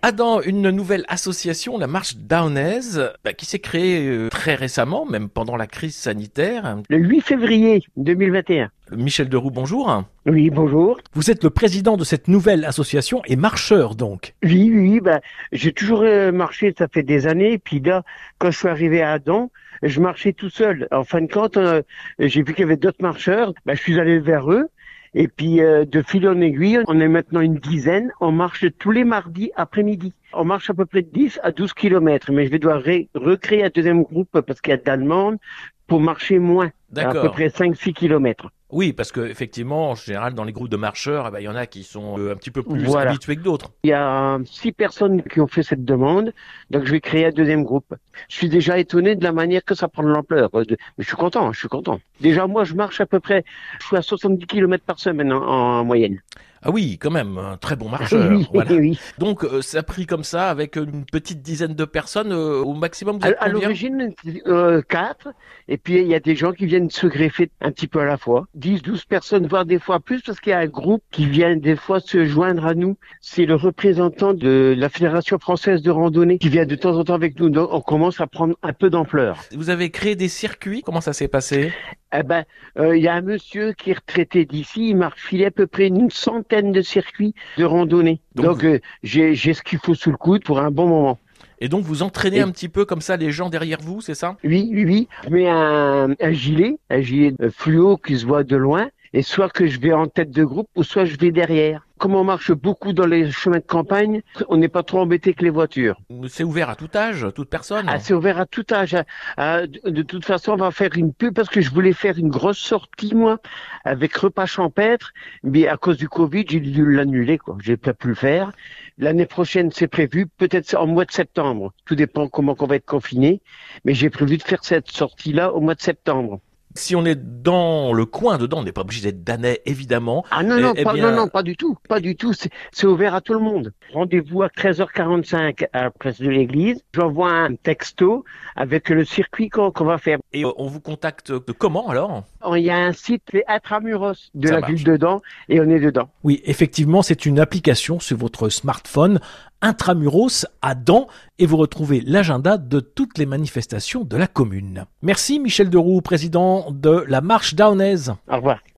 Adam, une nouvelle association, la Marche Downaise, bah, qui s'est créée euh, très récemment, même pendant la crise sanitaire. Le 8 février 2021. Michel Deroux, bonjour. Oui, bonjour. Vous êtes le président de cette nouvelle association et marcheur donc. Oui, oui, bah, j'ai toujours euh, marché, ça fait des années. Puis là, quand je suis arrivé à Adam, je marchais tout seul. En fin de compte, euh, j'ai vu qu'il y avait d'autres marcheurs. Bah, je suis allé vers eux. Et puis euh, de fil en aiguille, on est maintenant une dizaine. On marche tous les mardis après-midi. On marche à peu près de 10 à 12 kilomètres. Mais je vais devoir recréer un deuxième groupe parce qu'il y a de pour marcher moins. À peu près 5-6 kilomètres. Oui, parce que effectivement, en général, dans les groupes de marcheurs, eh ben, il y en a qui sont euh, un petit peu plus habitués que d'autres. Il y a six personnes qui ont fait cette demande, donc je vais créer un deuxième groupe. Je suis déjà étonné de la manière que ça prend de l'ampleur. Mais je suis content, je suis content. Déjà, moi, je marche à peu près, je suis à 70 km par semaine en moyenne. Ah oui, quand même, un très bon marcheur. Oui, oui. Donc euh, ça a pris comme ça avec une petite dizaine de personnes euh, au maximum. Vous à, l'origine, euh, quatre. Et puis il y a des gens qui viennent se greffer un petit peu à la fois. 10, 12 personnes, voire des fois plus, parce qu'il y a un groupe qui vient des fois se joindre à nous. C'est le représentant de la Fédération française de randonnée qui vient de temps en temps avec nous. Donc on commence à prendre un peu d'ampleur. Vous avez créé des circuits? Comment ça s'est passé? Eh ben, il y a un monsieur qui est retraité d'ici, il m'a refilé à peu près une centaine de circuits de randonnée. Donc, euh, j'ai ce qu'il faut sous le coude pour un bon moment. Et donc vous entraînez un petit peu comme ça les gens derrière vous, c'est ça? Oui, oui, oui. Je mets un, un gilet, un gilet fluo qui se voit de loin, et soit que je vais en tête de groupe, ou soit je vais derrière comme on marche beaucoup dans les chemins de campagne, on n'est pas trop embêté que les voitures. C'est ouvert à tout âge, toute personne ah, C'est ouvert à tout âge. Ah, de toute façon, on va faire une pub parce que je voulais faire une grosse sortie, moi, avec repas champêtre, mais à cause du Covid, j'ai dû l'annuler, quoi. J'ai pas pu le faire. L'année prochaine, c'est prévu, peut-être en mois de septembre. Tout dépend comment on va être confiné, mais j'ai prévu de faire cette sortie-là au mois de septembre. Si on est dans le coin dedans, on n'est pas obligé d'être danais, évidemment. Ah non, non, eh, eh pas, non, non, pas du tout. Pas du tout. C'est ouvert à tout le monde. Rendez-vous à 13h45 à la place de l'église. J'envoie un texto avec le circuit qu'on va faire. Et on vous contacte comment alors? Oh, Il y a un site, c'est Intramuros de la ville dedans et on est dedans. Oui, effectivement, c'est une application sur votre smartphone Intramuros à Dans et vous retrouvez l'agenda de toutes les manifestations de la commune. Merci Michel Deroux, président de la Marche Downaise. Au revoir.